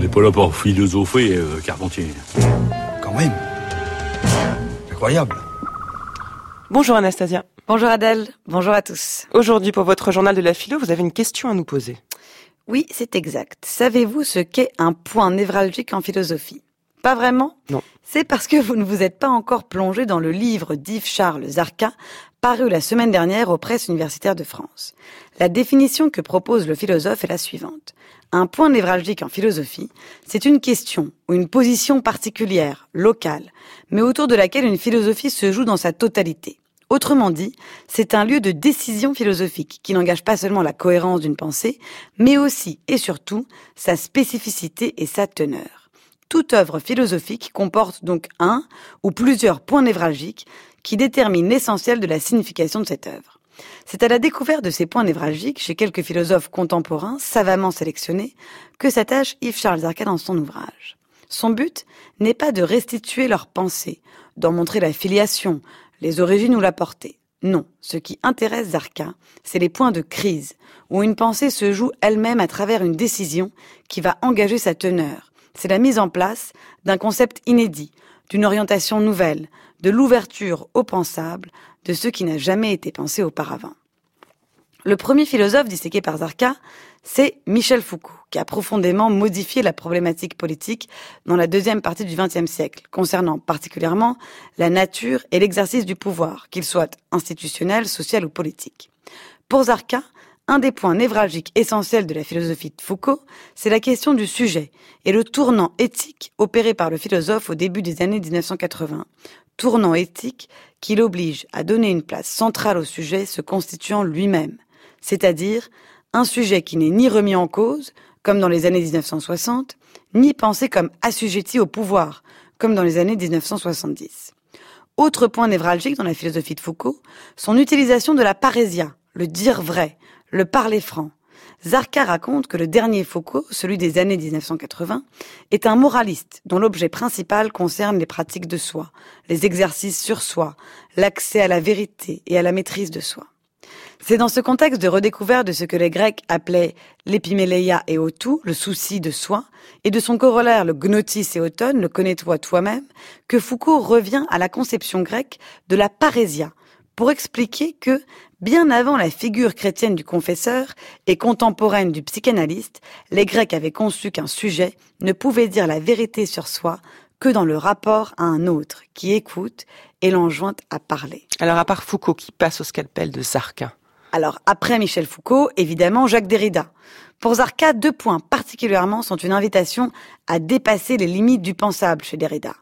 On n'est pas là pour philosopher, euh, Carpentier. Quand même. Incroyable. Bonjour Anastasia. Bonjour Adèle, bonjour à tous. Aujourd'hui, pour votre journal de la philo, vous avez une question à nous poser. Oui, c'est exact. Savez-vous ce qu'est un point névralgique en philosophie? Pas vraiment? Non. C'est parce que vous ne vous êtes pas encore plongé dans le livre d'Yves Charles Zarka, paru la semaine dernière aux presses universitaires de France. La définition que propose le philosophe est la suivante. Un point névralgique en philosophie, c'est une question ou une position particulière, locale, mais autour de laquelle une philosophie se joue dans sa totalité. Autrement dit, c'est un lieu de décision philosophique qui n'engage pas seulement la cohérence d'une pensée, mais aussi et surtout sa spécificité et sa teneur. Toute œuvre philosophique comporte donc un ou plusieurs points névralgiques qui déterminent l'essentiel de la signification de cette œuvre. C'est à la découverte de ces points névralgiques chez quelques philosophes contemporains savamment sélectionnés que s'attache Yves Charles Zarka dans son ouvrage. Son but n'est pas de restituer leurs pensées, d'en montrer la filiation, les origines ou la portée. Non, ce qui intéresse Zarka, c'est les points de crise, où une pensée se joue elle-même à travers une décision qui va engager sa teneur. C'est la mise en place d'un concept inédit, d'une orientation nouvelle, de l'ouverture au pensable, de ce qui n'a jamais été pensé auparavant. Le premier philosophe disséqué par Zarka, c'est Michel Foucault, qui a profondément modifié la problématique politique dans la deuxième partie du XXe siècle, concernant particulièrement la nature et l'exercice du pouvoir, qu'il soit institutionnel, social ou politique. Pour Zarka, un des points névralgiques essentiels de la philosophie de Foucault, c'est la question du sujet et le tournant éthique opéré par le philosophe au début des années 1980, tournant éthique qui l'oblige à donner une place centrale au sujet se constituant lui-même, c'est-à-dire un sujet qui n'est ni remis en cause, comme dans les années 1960, ni pensé comme assujetti au pouvoir, comme dans les années 1970. Autre point névralgique dans la philosophie de Foucault, son utilisation de la parésia, le dire vrai, le parler franc. Zarka raconte que le dernier Foucault, celui des années 1980, est un moraliste dont l'objet principal concerne les pratiques de soi, les exercices sur soi, l'accès à la vérité et à la maîtrise de soi. C'est dans ce contexte de redécouverte de ce que les Grecs appelaient l'épiméléia et autou, le souci de soi, et de son corollaire le gnotis et auton, le connais-toi toi-même, que Foucault revient à la conception grecque de la parésia, pour expliquer que, bien avant la figure chrétienne du confesseur et contemporaine du psychanalyste, les Grecs avaient conçu qu'un sujet ne pouvait dire la vérité sur soi que dans le rapport à un autre qui écoute et l'enjointe à parler. Alors à part Foucault qui passe au scalpel de Zarka. Alors après Michel Foucault, évidemment Jacques Derrida. Pour Zarka, deux points particulièrement sont une invitation à dépasser les limites du pensable chez Derrida.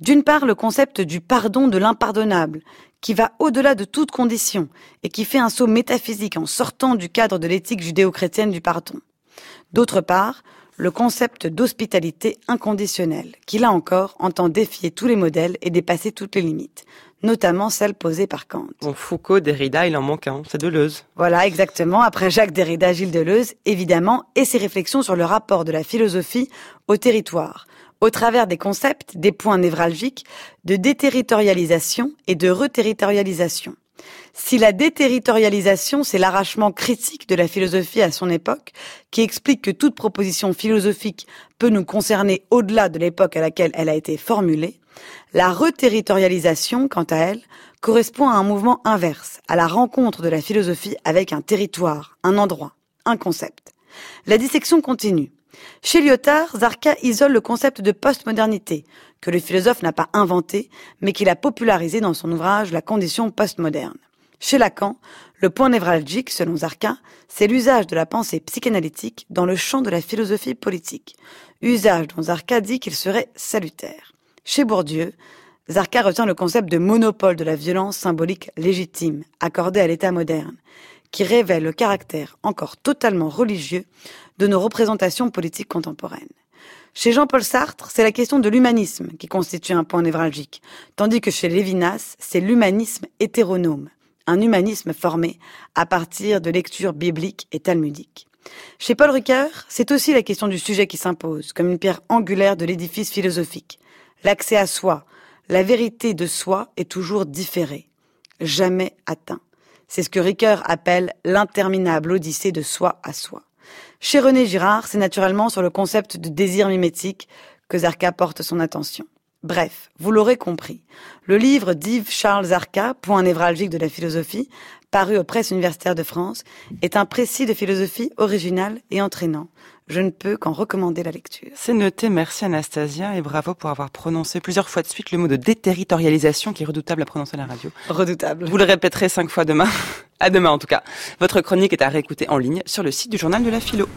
D'une part, le concept du pardon de l'impardonnable, qui va au-delà de toute condition et qui fait un saut métaphysique en sortant du cadre de l'éthique judéo-chrétienne du pardon. D'autre part, le concept d'hospitalité inconditionnelle, qui là encore entend défier tous les modèles et dépasser toutes les limites, notamment celles posées par Kant. Bon, Foucault, Derrida, il en manque un, c'est Deleuze. Voilà, exactement. Après Jacques Derrida, Gilles Deleuze, évidemment, et ses réflexions sur le rapport de la philosophie au territoire, au travers des concepts, des points névralgiques de déterritorialisation et de reterritorialisation. Si la déterritorialisation, c'est l'arrachement critique de la philosophie à son époque, qui explique que toute proposition philosophique peut nous concerner au-delà de l'époque à laquelle elle a été formulée, la reterritorialisation, quant à elle, correspond à un mouvement inverse, à la rencontre de la philosophie avec un territoire, un endroit, un concept. La dissection continue. Chez Lyotard, Zarka isole le concept de postmodernité, que le philosophe n'a pas inventé, mais qu'il a popularisé dans son ouvrage La condition postmoderne. Chez Lacan, le point névralgique, selon Zarka, c'est l'usage de la pensée psychanalytique dans le champ de la philosophie politique, usage dont Zarka dit qu'il serait salutaire. Chez Bourdieu, Zarka retient le concept de monopole de la violence symbolique légitime, accordée à l'État moderne, qui révèle le caractère encore totalement religieux de nos représentations politiques contemporaines. Chez Jean-Paul Sartre, c'est la question de l'humanisme qui constitue un point névralgique, tandis que chez Lévinas, c'est l'humanisme hétéronome, un humanisme formé à partir de lectures bibliques et talmudiques. Chez Paul Ricoeur, c'est aussi la question du sujet qui s'impose, comme une pierre angulaire de l'édifice philosophique. L'accès à soi, la vérité de soi est toujours différée, jamais atteint. C'est ce que Ricoeur appelle l'interminable odyssée de soi à soi. Chez René Girard, c'est naturellement sur le concept de désir mimétique que Zarka porte son attention. Bref, vous l'aurez compris, le livre d'Yves Charles Zarka, point névralgique de la philosophie, paru aux presses universitaires de France, est un précis de philosophie original et entraînant. Je ne peux qu'en recommander la lecture. C'est noté, merci Anastasia, et bravo pour avoir prononcé plusieurs fois de suite le mot de déterritorialisation qui est redoutable à prononcer à la radio. Redoutable. Vous le répéterez cinq fois demain. À demain en tout cas. Votre chronique est à réécouter en ligne sur le site du journal de la philo.